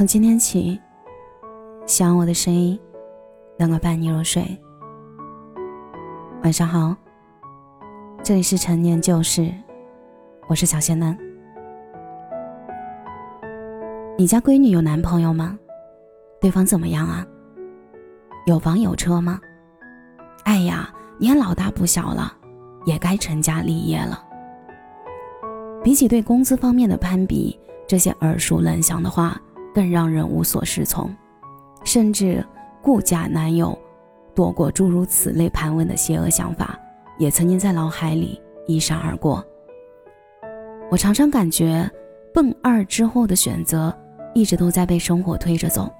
从今天起，希望我的声音能够伴你入睡。晚上好，这里是陈年旧事，我是小仙男。你家闺女有男朋友吗？对方怎么样啊？有房有车吗？哎呀，你也老大不小了，也该成家立业了。比起对工资方面的攀比，这些耳熟能详的话更让人无所适从，甚至顾家男友躲过诸如此类盘问的邪恶想法，也曾经在脑海里一闪而过。我常常感觉，奔二之后的选择。一直都在被生活推着走，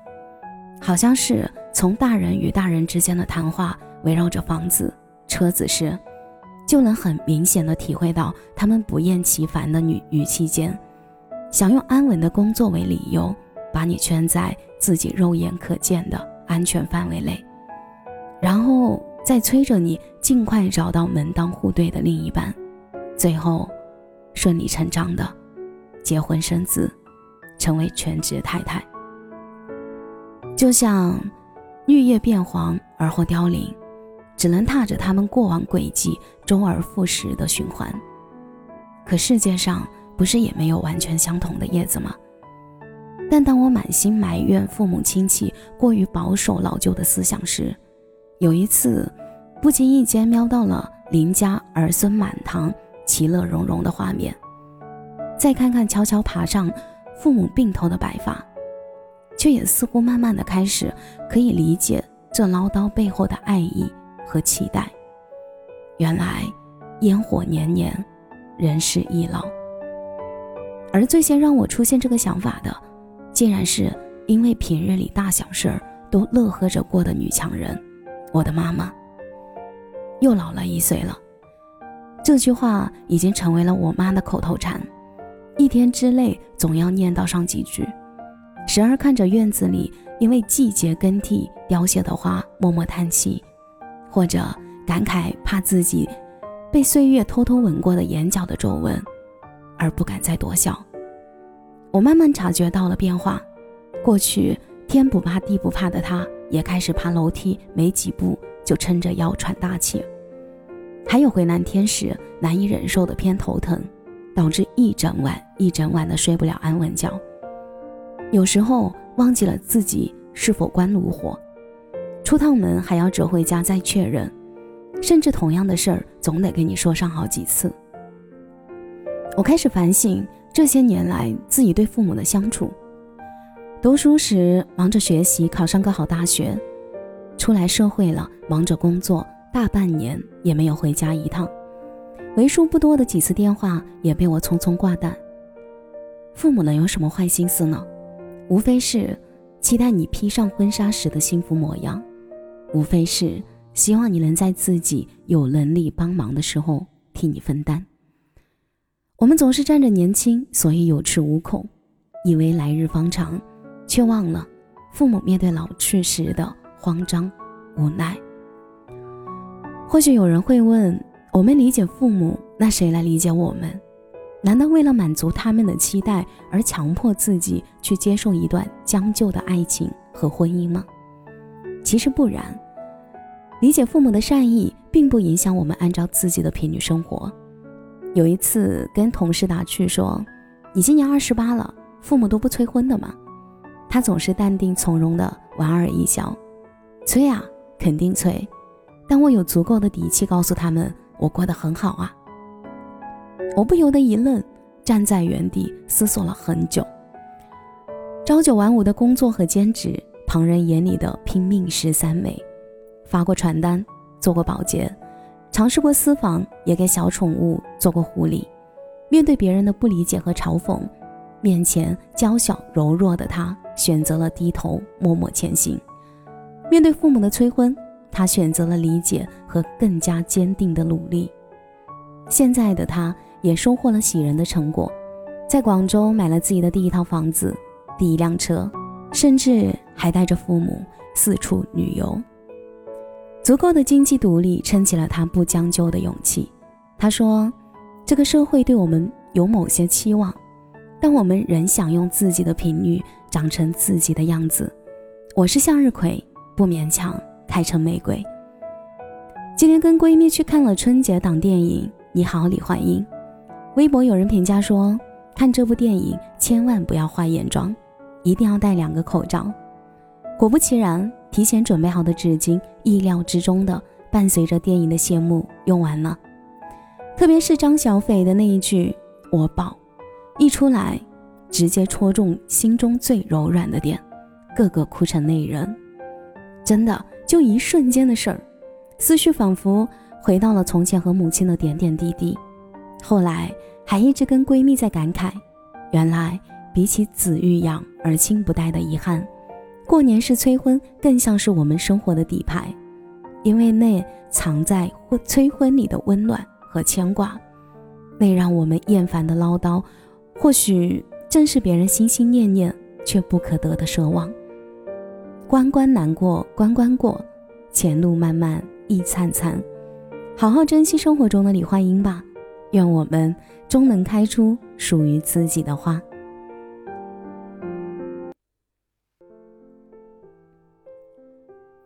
好像是从大人与大人之间的谈话围绕着房子、车子时，就能很明显的体会到他们不厌其烦的语语气间，想用安稳的工作为理由，把你圈在自己肉眼可见的安全范围内，然后再催着你尽快找到门当户对的另一半，最后顺理成章的结婚生子。成为全职太太，就像绿叶变黄而后凋零，只能踏着他们过往轨迹周而复始的循环。可世界上不是也没有完全相同的叶子吗？但当我满心埋怨父母亲戚过于保守老旧的思想时，有一次不经意间瞄到了邻家儿孙满堂、其乐融融的画面，再看看悄悄爬上。父母鬓头的白发，却也似乎慢慢的开始可以理解这唠叨背后的爱意和期待。原来烟火年年，人事易老。而最先让我出现这个想法的，竟然是因为平日里大小事儿都乐呵着过的女强人，我的妈妈。又老了一岁了，这句话已经成为了我妈的口头禅。一天之内总要念叨上几句，时而看着院子里因为季节更替凋谢的花默默叹气，或者感慨怕自己被岁月偷偷吻过的眼角的皱纹，而不敢再多笑。我慢慢察觉到了变化，过去天不怕地不怕的他，也开始爬楼梯，没几步就撑着腰喘大气，还有回南天时难以忍受的偏头疼。导致一整晚一整晚的睡不了安稳觉，有时候忘记了自己是否关炉火，出趟门还要折回家再确认，甚至同样的事儿总得跟你说上好几次。我开始反省这些年来自己对父母的相处。读书时忙着学习，考上个好大学；出来社会了，忙着工作，大半年也没有回家一趟。为数不多的几次电话也被我匆匆挂断。父母能有什么坏心思呢？无非是期待你披上婚纱时的幸福模样，无非是希望你能在自己有能力帮忙的时候替你分担。我们总是仗着年轻，所以有恃无恐，以为来日方长，却忘了父母面对老去时的慌张无奈。或许有人会问。我们理解父母，那谁来理解我们？难道为了满足他们的期待而强迫自己去接受一段将就的爱情和婚姻吗？其实不然。理解父母的善意，并不影响我们按照自己的频率生活。有一次跟同事打趣说：“你今年二十八了，父母都不催婚的吗？”他总是淡定从容的莞尔一笑：“催啊，肯定催。但我有足够的底气告诉他们。”我过得很好啊，我不由得一愣，站在原地思索了很久。朝九晚五的工作和兼职，旁人眼里的拼命十三妹，发过传单，做过保洁，尝试过私房，也给小宠物做过护理。面对别人的不理解和嘲讽，面前娇小柔弱的她选择了低头，默默前行。面对父母的催婚。他选择了理解和更加坚定的努力。现在的他也收获了喜人的成果，在广州买了自己的第一套房子、第一辆车，甚至还带着父母四处旅游。足够的经济独立撑起了他不将就的勇气。他说：“这个社会对我们有某些期望，但我们仍想用自己的频率长成自己的样子。我是向日葵，不勉强开成玫瑰。今天跟闺蜜去看了春节档电影《你好，李焕英》。微博有人评价说，看这部电影千万不要化眼妆，一定要戴两个口罩。果不其然，提前准备好的纸巾，意料之中的伴随着电影的谢幕用完了。特别是张小斐的那一句“我宝”，一出来，直接戳中心中最柔软的点。个个哭成泪人，真的就一瞬间的事儿，思绪仿佛回到了从前和母亲的点点滴滴。后来还一直跟闺蜜在感慨，原来比起子欲养而亲不待的遗憾，过年是催婚更像是我们生活的底牌，因为那藏在或催婚里的温暖和牵挂，那让我们厌烦的唠叨，或许正是别人心心念念却不可得的奢望。关关难过关关过，前路漫漫亦灿灿。好好珍惜生活中的李焕英吧，愿我们终能开出属于自己的花。